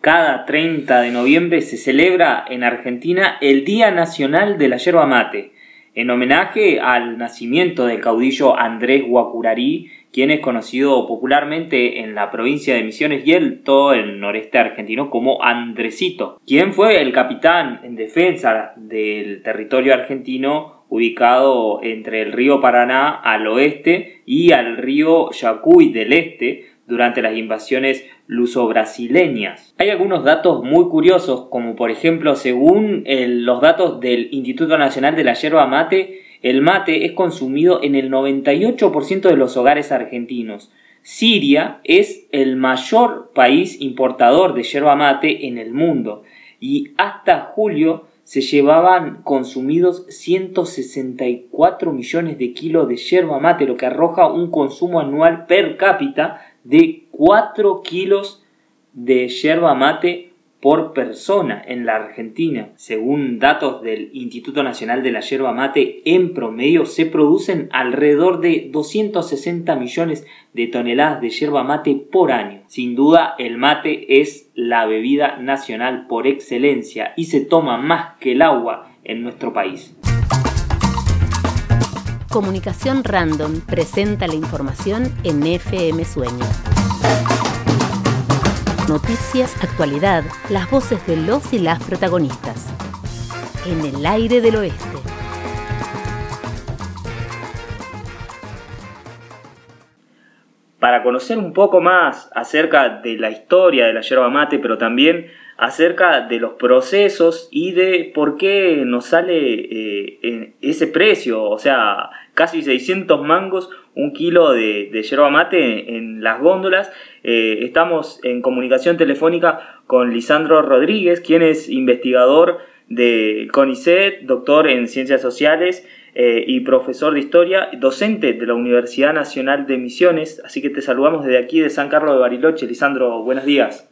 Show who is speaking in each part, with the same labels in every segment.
Speaker 1: Cada 30 de noviembre se celebra en Argentina el Día Nacional de la Yerba Mate, en homenaje al nacimiento del caudillo Andrés Guacurarí, quien es conocido popularmente en la provincia de Misiones y el todo el noreste argentino como Andresito, quien fue el capitán en defensa del territorio argentino ubicado entre el río Paraná al oeste y al río Yacuy del este, durante las invasiones luso-brasileñas. Hay algunos datos muy curiosos, como por ejemplo, según los datos del Instituto Nacional de la Yerba Mate, el mate es consumido en el 98% de los hogares argentinos. Siria es el mayor país importador de yerba mate en el mundo y hasta julio se llevaban consumidos 164 millones de kilos de yerba mate, lo que arroja un consumo anual per cápita de 4 kilos de yerba mate por persona en la Argentina. Según datos del Instituto Nacional de la Yerba Mate, en promedio se producen alrededor de 260 millones de toneladas de yerba mate por año. Sin duda, el mate es la bebida nacional por excelencia y se toma más que el agua en nuestro país.
Speaker 2: Comunicación Random presenta la información en FM Sueño. Noticias, actualidad, las voces de los y las protagonistas. En el aire del oeste.
Speaker 1: Para conocer un poco más acerca de la historia de la yerba mate, pero también acerca de los procesos y de por qué nos sale eh, ese precio, o sea, casi 600 mangos un kilo de, yerba mate en, las góndolas. Eh, estamos en comunicación telefónica con Lisandro Rodríguez, quien es investigador de CONICET, doctor en ciencias sociales eh, y profesor de historia, docente de la Universidad Nacional de Misiones. Así que te saludamos desde aquí de San Carlos de Bariloche. Lisandro, buenos días.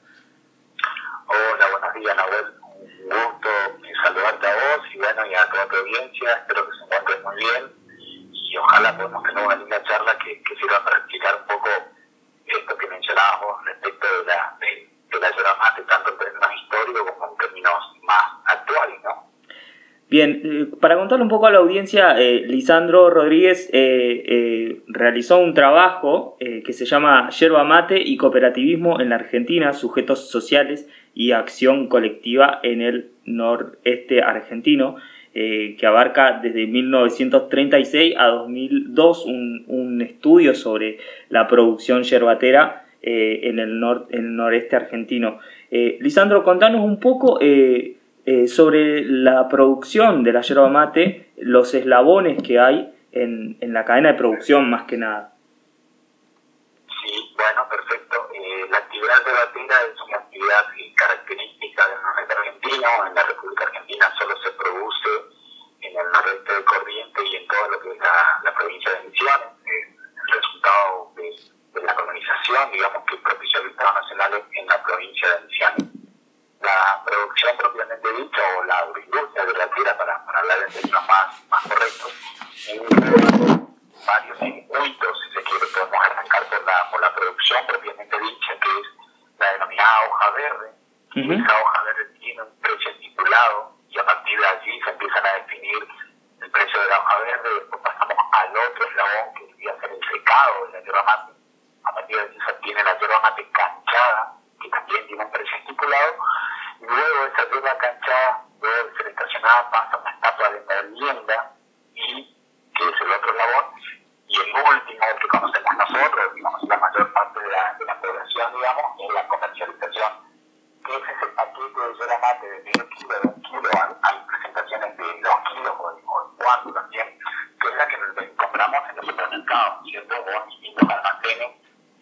Speaker 3: Hola, buenos días, Nahuel. Un gusto saludarte a vos y bueno, y a toda tu audiencia. Espero que se encuentren muy bien ojalá podamos tener una linda charla que, sirva para explicar un poco esto que mencionábamos respecto de la, de, la mate, tanto en términos históricos como en términos más actuales, ¿no?
Speaker 1: Bien, eh, para contarle un poco a la audiencia, eh, Lisandro Rodríguez eh, realizó un trabajo que se llama Yerba Mate y Cooperativismo en la Argentina, Sujetos Sociales y acción colectiva en el noreste argentino, eh, que abarca desde 1936 a 2002 un, un estudio sobre la producción yerbatera eh, en, el el noreste argentino. Eh, Lisandro, contanos un poco sobre la producción de la yerba mate, los eslabones que hay en, en la cadena de producción más que nada.
Speaker 3: Sí, bueno, perfecto. la actividad yerbatera es una actividad característica del noreste argentino. En la República Argentina solo se produce en el noreste de Corriente y en todo lo que es la, provincia de Misiones. el resultado de, la colonización, digamos, que propició el Estado Nacional en la provincia de Misiones. La producción propiamente dicha, o la agroindustria de la tierra, para, para hablar en términos más, más correctos, varios circuitos, si se quiere, podemos arrancar por la, por la producción propiamente dicha, que es la denominada hoja verde, esa hoja verde tiene un precio estipulado y a partir de allí se empiezan a definir el precio de la hoja verde, después pasamos al otro eslabón que debería ser el secado de la yerba mate. A partir de allí se obtiene la yerba mate canchada, que también tiene un precio estipulado, y luego esa yerba canchada, luego de ser estacionada, pasa a una etapa de molienda, y que es el otro eslabón, y el último que conocemos nosotros, digamos la mayor parte de la, de la población, digamos, es la comercialización que es ese paquete de yerba mate de medio kilo, de un kilo, hay, presentaciones de dos kilos o también, que es la que compramos en los supermercados, ¿cierto? O en distintos almacenes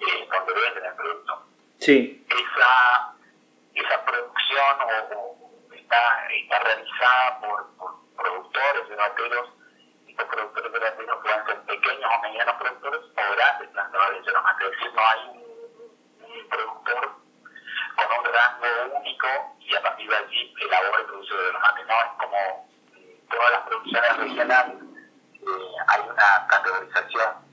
Speaker 3: eh, donde venden el producto.
Speaker 1: Sí.
Speaker 3: Una categorización,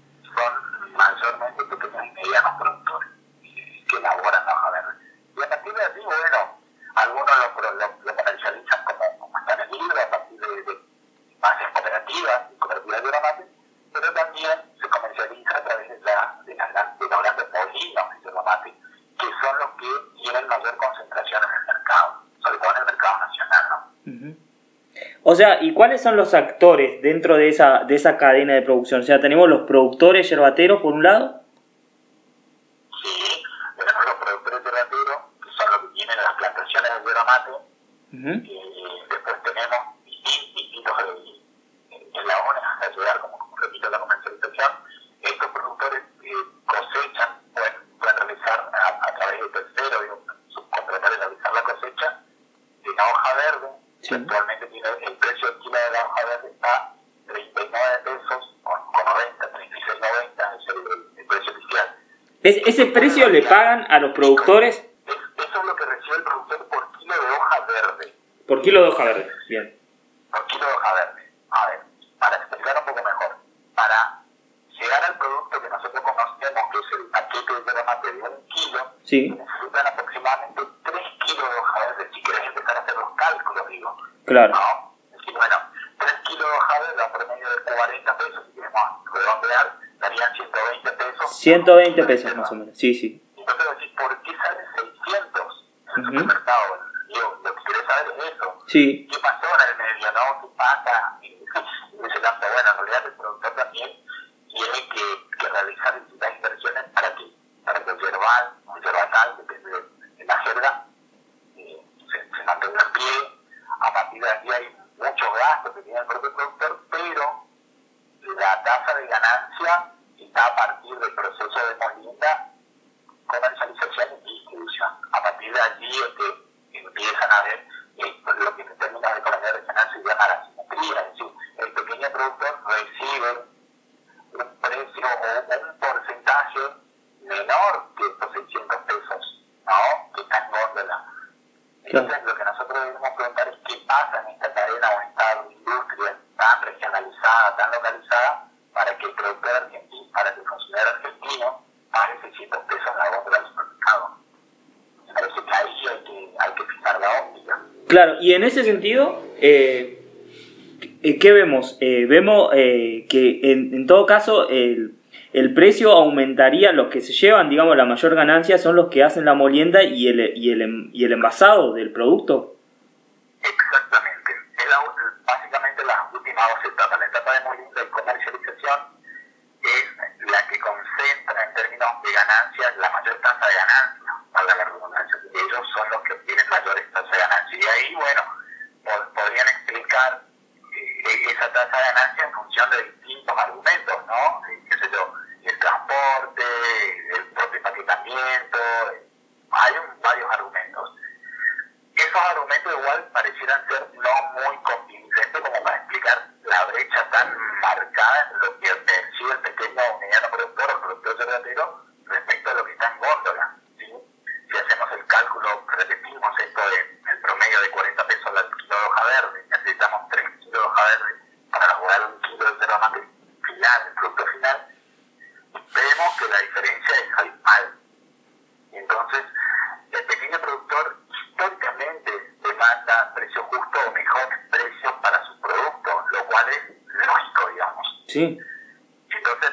Speaker 1: O sea, ¿y cuáles son los actores dentro de esa, de esa cadena de producción? O sea, tenemos los productores yerbateros por un lado.
Speaker 3: Sí, tenemos los productores yerbateros, que son los que tienen las plantaciones de yerba mate. y después tenemos distintos eslabones hasta llegar, como, como repito, la comercialización. Estos productores eh, cosechan, pueden, pueden realizar a, a, través de terceros, subcontratar y realizar la cosecha de la hoja verde. Sí. Actualmente tiene el kilo de la hoja verde está 39 pesos con, con 90, 36.90 es el, el, precio oficial.
Speaker 1: ¿Es, ¿Ese precio le pagan a los productores?
Speaker 3: Es, eso es lo que recibe el productor por kilo de hoja verde.
Speaker 1: Por kilo de hoja verde, bien.
Speaker 3: Por kilo de hoja verde. A ver, para explicar un poco mejor, para llegar al producto que nosotros conocemos, que es el paquete de yerba mate de un kilo,
Speaker 1: sí.
Speaker 3: necesitan aproximadamente 3 kilos de hoja verde si querés empezar a hacer los cálculos, digo.
Speaker 1: Claro.
Speaker 3: ¿No? Bueno, 3 kilos de verde a promedio de 40 pesos, si queremos redondear, darían 120 pesos.
Speaker 1: 120 pesos más o menos, sí, sí.
Speaker 3: Entonces, decir, ¿por qué sale 600 en el supermercado? Digo, lo que querés saber es eso.
Speaker 1: Sí.
Speaker 3: ¿Qué pasó en el medio, no? ¿Qué pasa? Y ese campo, bueno, en realidad el productor también tiene que, que realizar distintas inversiones para que, para que el yerbal, o el yerbatal, depende de, de la jerga, eh, se, se mantenga en pie. A partir de aquí hay muchos gastos que tiene el propio productor, pero la tasa de ganancia está a partir del proceso de molienda, comercialización y distribución. A partir de allí es que empiezan a ver eh, lo que en términos de economía regional se llama la simetría, es decir, el pequeño productor recibe un precio o un porcentaje menor que estos 600 pesos, ¿no? Que está en góndola. Entonces, lo que nosotros debemos preguntar es qué pasa en esta cadena o en esta industria tan regionalizada, tan localizada, para que el productor argentino, para que el consumidor argentino pague 600 pesos en la góndola del supermercado. Me parece que ahí hay que, hay que fijar la óptica.
Speaker 1: Claro, en ese sentido, eh, ¿qué vemos? Eh, vemos eh, que en, en, todo caso el, el, precio aumentaría, los que se llevan, digamos, la mayor ganancia son los que hacen la molienda y el, y el, y el envasado del producto.
Speaker 3: Exactamente. Básicamente las últimas dos etapas. La etapa de molienda y comercialización es la que concentra en términos de ganancias la mayor tasa de ganancia, para la redundancia. Ellos son los que obtienen mayores tasas de ganancia. Y ahí, bueno, podrían explicar esa tasa de ganancia en función de distintos argumentos, ¿no? ¿Qué sé yo? El transporte, el propio empaquetamiento, hay un, varios argumentos. Esos argumentos igual parecieran ser no muy convincentes como para explicar la brecha tan marcada en lo que percibe el pequeño o mediano productor o productor yerbatero respecto a lo que está en góndola. ¿sí? Si hacemos el cálculo, repetimos esto de el promedio de 40 pesos al kilo de hoja verde, necesitamos 3 kilos de hoja verde para elaborar un kilo de yerba mate final, el producto final, vemos que la diferencia es abismal. Y entonces, el pequeño productor históricamente demanda precio justo o mejor precio para su producto, lo cual es lógico, digamos.
Speaker 1: Sí.
Speaker 3: Entonces,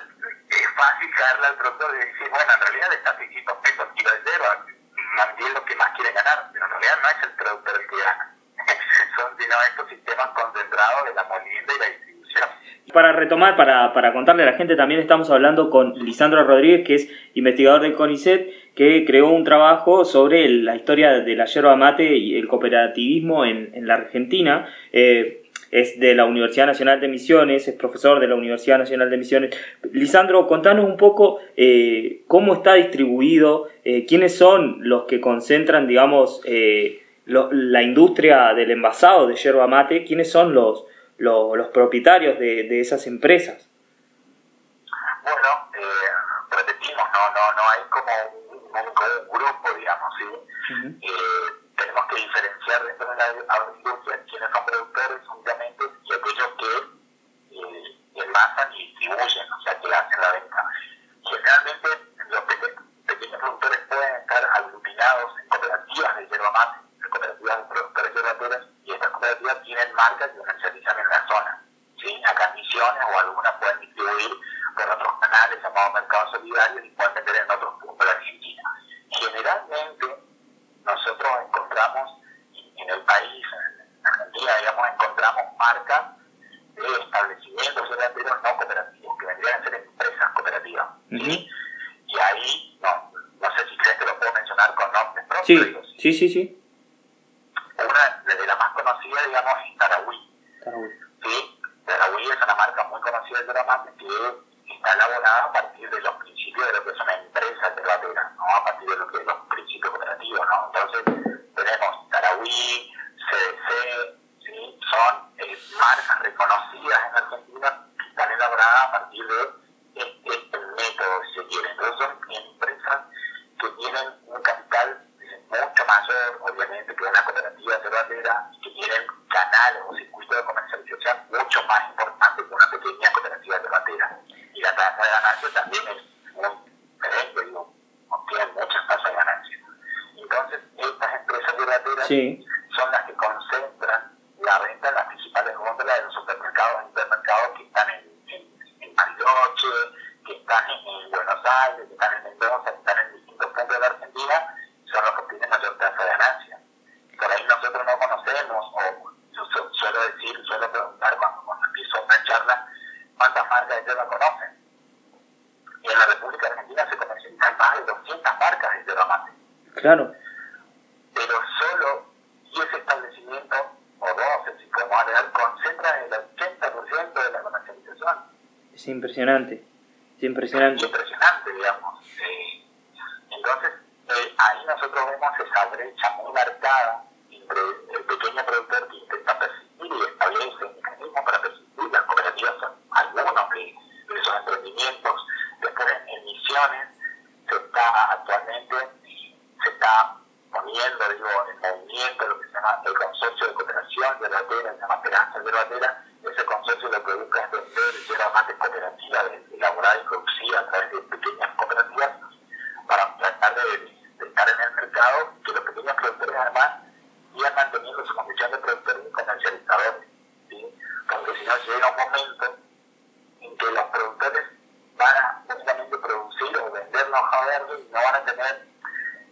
Speaker 3: es fácil caerle al productor y decir, bueno, en realidad está 600 pesos kilo de yerba, mantiene lo que más quiere ganar, pero en realidad no es el productor el que gana. Son, sino estos sistemas concentrados de la molienda y la distribución.
Speaker 1: Para retomar, para, para contarle a la gente, también estamos hablando con Lisandro Rodríguez, que es investigador del CONICET, que creó un trabajo sobre la historia de la yerba mate y el cooperativismo en, en la Argentina. Eh, es de la Universidad Nacional de Misiones, es profesor de la Universidad Nacional de Misiones. Lisandro, contanos un poco eh, cómo está distribuido, eh, quiénes son los que concentran, digamos, eh, lo, la industria del envasado de yerba mate, quiénes son los, los, los propietarios de, de, esas empresas.
Speaker 3: Bueno, repetimos, no, no, no hay como un, un, un grupo, digamos, ¿sí? Uh -huh. De la agroindustria quiénes son productores únicamente y aquellos que eh, envasan y distribuyen, o sea, que hacen la venta. Generalmente los pequeños, productores pueden estar aglutinados en cooperativas de yerba mate, en cooperativas de productores yerbateros, y estas cooperativas tienen marcas que comercializan en la zona. ¿sí? Acá o algunas pueden distribuir por otros canales llamados mercados solidarios y pueden vender en otros puntos de la Argentina. Generalmente, nosotros encontramos en el país, en Argentina, digamos, encontramos marcas de establecimientos no cooperativos, que vendrían a ser empresas cooperativas. Y ahí, no, no sé si crees que lo puedo mencionar con nombres propios.
Speaker 1: Sí, sí, sí.
Speaker 3: Una de las más conocidas, digamos, es Tarahui. Tarahui. Sí, Tarahui es una marca muy conocida de la que está elaborada a partir de los principios de lo que son empresas cerveceras, ¿no? a partir de lo que son los principios cooperativos. ¿no? Entonces, tenemos Tarahui, CDC, ¿sí? son eh, marcas reconocidas en Argentina que están elaboradas a partir de este, este método, si se quiere. Entonces, son empresas que tienen un capital mucho mayor, obviamente, que una cooperativa cervecera, que tienen canales o circuitos de comercialización mucho más importantes que una pequeña cooperativa cervecera. Y la tasa de ganancia también es muy diferente, digo, tienen muchas tasas de ganancia. Entonces, estas empresas cerveceras son las que concentran la venta en las principales góndolas de los supermercados y supermercados que están en, en, en que están en, Buenos Aires, que están en Mendoza, que están en distintos puntos de la Argentina son los que tienen mayor tasa de ganancia. Por ahí nosotros no conocemos, o yo suelo decir, suelo preguntar cuando, cuando empiezo una charla, ¿cuántas marcas de yerba conocen? Y en la República Argentina se comercializan más de 200 marcas de yerba mate.
Speaker 1: Claro.
Speaker 3: Pero solo 10 establecimientos, o 12, si podemos agregar, concentran el 80% de la comercialización.
Speaker 1: Es impresionante. Es impresionante.
Speaker 3: Es impresionante, digamos. Entonces, eh, ahí nosotros vemos esa brecha muy marcada entre el pequeño productor que intenta persistir y establece mecanismos para persistir. Las cooperativas son algunos de, esos emprendimientos. Después en, Misiones se está actualmente, se está poniendo digo, en movimiento lo que se llama el consorcio de cooperación de batera, se llama Esperanza de Batera. Ese consorcio lo que busca es vender yerba mate cooperativa elaborada y producida a través de pequeñas cooperativas para tratar de de estar en el mercado, que los pequeños productores además sigan manteniendo su condición de productores y comercializadores. ¿sí? Porque si no llega un momento en que los productores van a únicamente producir o vender hoja verde y no van a tener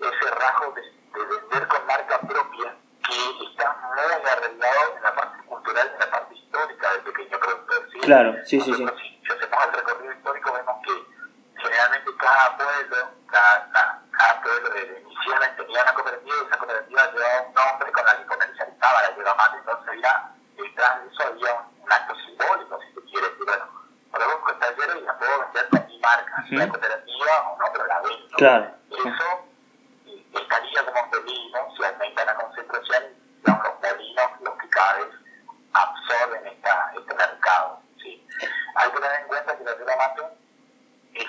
Speaker 3: ese rasgo de, vender con marca propia que está muy arreglado en la parte cultural y en la parte histórica del pequeño productor. ¿sí?
Speaker 1: Claro, sí, sí, sí.
Speaker 3: Si hacemos el recorrido histórico vemos que generalmente cada pueblo, cada cada pueblo de Misiones tenía una cooperativa y esa cooperativa llevaba un nombre con la que comercializaba la yerba mate. Entonces había, detrás de eso había un, acto simbólico, si se quiere decir, bueno, produzco esta yerba y la puedo vender con mi marca, uh la cooperativa o no,
Speaker 1: Claro.
Speaker 3: Eso estaría como peligro si aumenta la concentración los molinos los que absorben esta, este mercado. ¿sí? Hay que tener en cuenta que la yerba mate es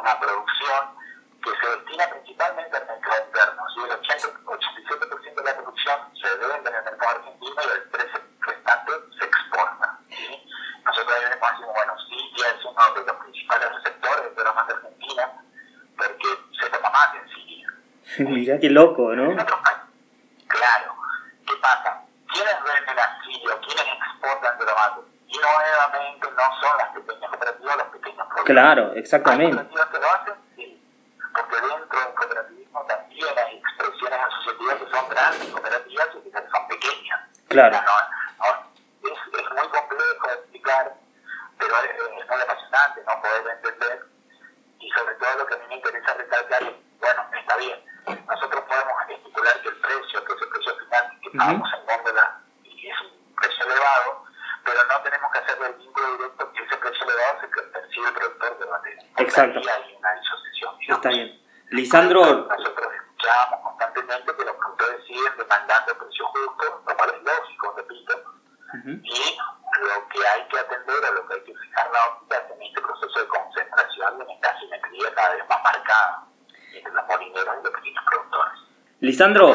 Speaker 3: una producción que se destina principalmente al mercado interno. ¿sí? El 87% de la producción se vende en el mercado argentino y el 13% restante se exporta. ¿sí? Nosotros ahí decimos, bueno, sí, ya es uno de los principales receptores de la más argentina, porque se toma más en
Speaker 1: Mirá qué loco, ¿no?
Speaker 3: Claro. ¿Qué pasa? ¿Quiénes venden a Siria? ¿Quiénes exportan mate? Y nuevamente no son las pequeñas cooperativas, los pequeños productores.
Speaker 1: Claro, exactamente.
Speaker 3: Hay cooperativas que lo hacen porque dentro del cooperativismo también hay expresiones asociativas que son grandes cooperativas y que son pequeñas.
Speaker 1: Claro.
Speaker 3: es, es, muy complejo de explicar, pero es, es, muy apasionante no poder entender. Y sobre todo lo que a mí me interesa recalcar es, bueno, está bien, nosotros podemos estipular que el precio, que es el precio final que pagamos en góndola, y es un precio elevado, pero no tenemos que hacer el vínculo directo que ese precio elevado se percibe el productor de materia.
Speaker 1: Exacto.
Speaker 3: Ahí hay una disociación.
Speaker 1: Está bien. Lisandro.
Speaker 3: Nosotros escuchamos constantemente que los productores siguen demandando precios justos, lo cual es lógico, repito. Y lo que hay que atender o lo que hay que fijar la óptica es en este proceso de concentración y en esta simetría cada vez más marcada entre los molineros y los pequeños productores.
Speaker 1: Lisandro.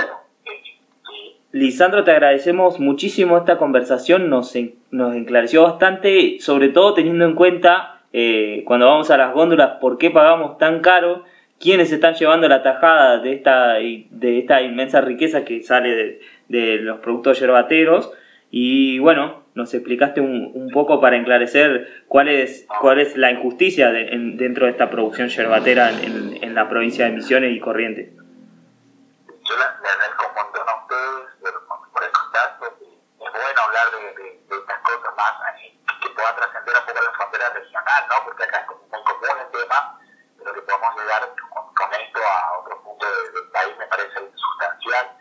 Speaker 1: Lisandro, te agradecemos muchísimo esta conversación, nos, nos enclareció bastante, sobre todo teniendo en cuenta eh, cuando vamos a las góndolas por qué pagamos tan caro, quiénes están llevando la tajada de esta, de esta inmensa riqueza que sale de, de los productos yerbateros. Y bueno, nos explicaste un, un, poco para enclarecer cuál es, cuál es la injusticia de, en, dentro de esta producción yerbatera en, en, en, la provincia de Misiones y Corrientes.
Speaker 3: Yo le, agradezco un montón a ustedes por el contacto. Es bueno hablar de, de, de estas cosas más que pueda trascender un poco la frontera regional, ¿no? porque acá es como muy común el tema que podamos llegar con, esto a otro punto del país me parece sustancial.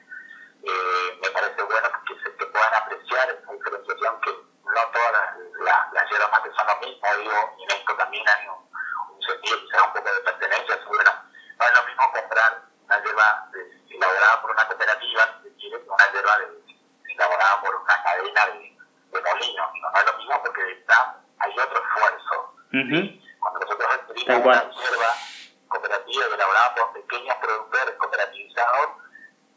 Speaker 3: Eh, me parece bueno que se, puedan apreciar esa diferenciación que no todas las, las, hierbas son lo mismo, digo, y en esto también hay un, un sentido quizás un poco de pertenencia, bueno, no es lo mismo comprar una hierba elaborada por una cooperativa, quiere, una hierba elaborada por una cadena de, de molinos, no, es lo mismo porque está, hay otro esfuerzo. Adquirimos una cooperativa elaborada por pequeños productores cooperativizados,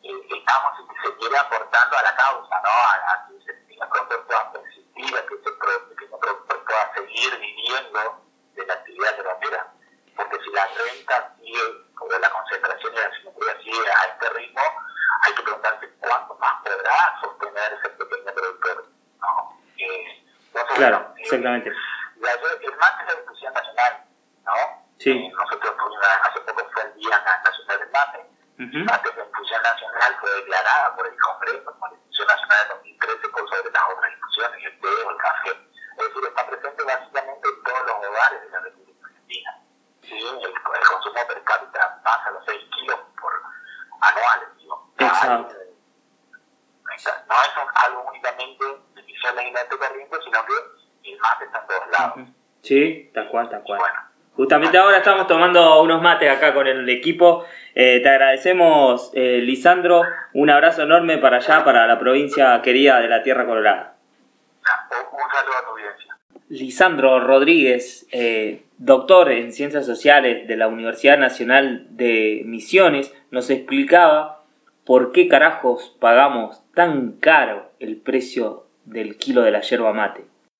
Speaker 3: eh, estamos, si se quiere, aportando a la causa, ¿no? A, que ese pequeño productor pueda persistir, a que ese pequeño productor pueda seguir viviendo de la actividad guerrera. Porque si la renta sigue, como la concentración y la simetría sigue a este ritmo, hay que preguntarse cuánto más podrá sostener ese pequeño productor. ¿no?
Speaker 1: Eh, claro, exactamente.
Speaker 3: el más es la discusión nacional, ¿no?
Speaker 1: Sí.
Speaker 3: Eh, nosotros hace poco fue el Día Nacional del Mate. Uh Antes la discusión nacional fue declarada por el Congreso como la discusión nacional de 2013 por sobre las otras discusiones, el té o el café. Es decir, está presente básicamente en todos los hogares de la República Argentina. ¿Sí? El, el consumo per cápita pasa a los 6 kilos por anuales. Digo.
Speaker 1: Exacto.
Speaker 3: No es algo únicamente de visión de corriente, sino que el mate está en todos lados.
Speaker 1: Sí, tal cual, tal cual. Justamente ahora estamos tomando unos mates acá con el equipo. Eh, te agradecemos, eh, Lisandro. Un abrazo enorme para allá, para la provincia querida de la Tierra Colorada.
Speaker 3: Un saludo a tu audiencia.
Speaker 1: Lisandro Rodríguez, eh, doctor en Ciencias Sociales de la Universidad Nacional de Misiones, nos explicaba por qué carajos pagamos tan caro el precio del kilo de la yerba mate.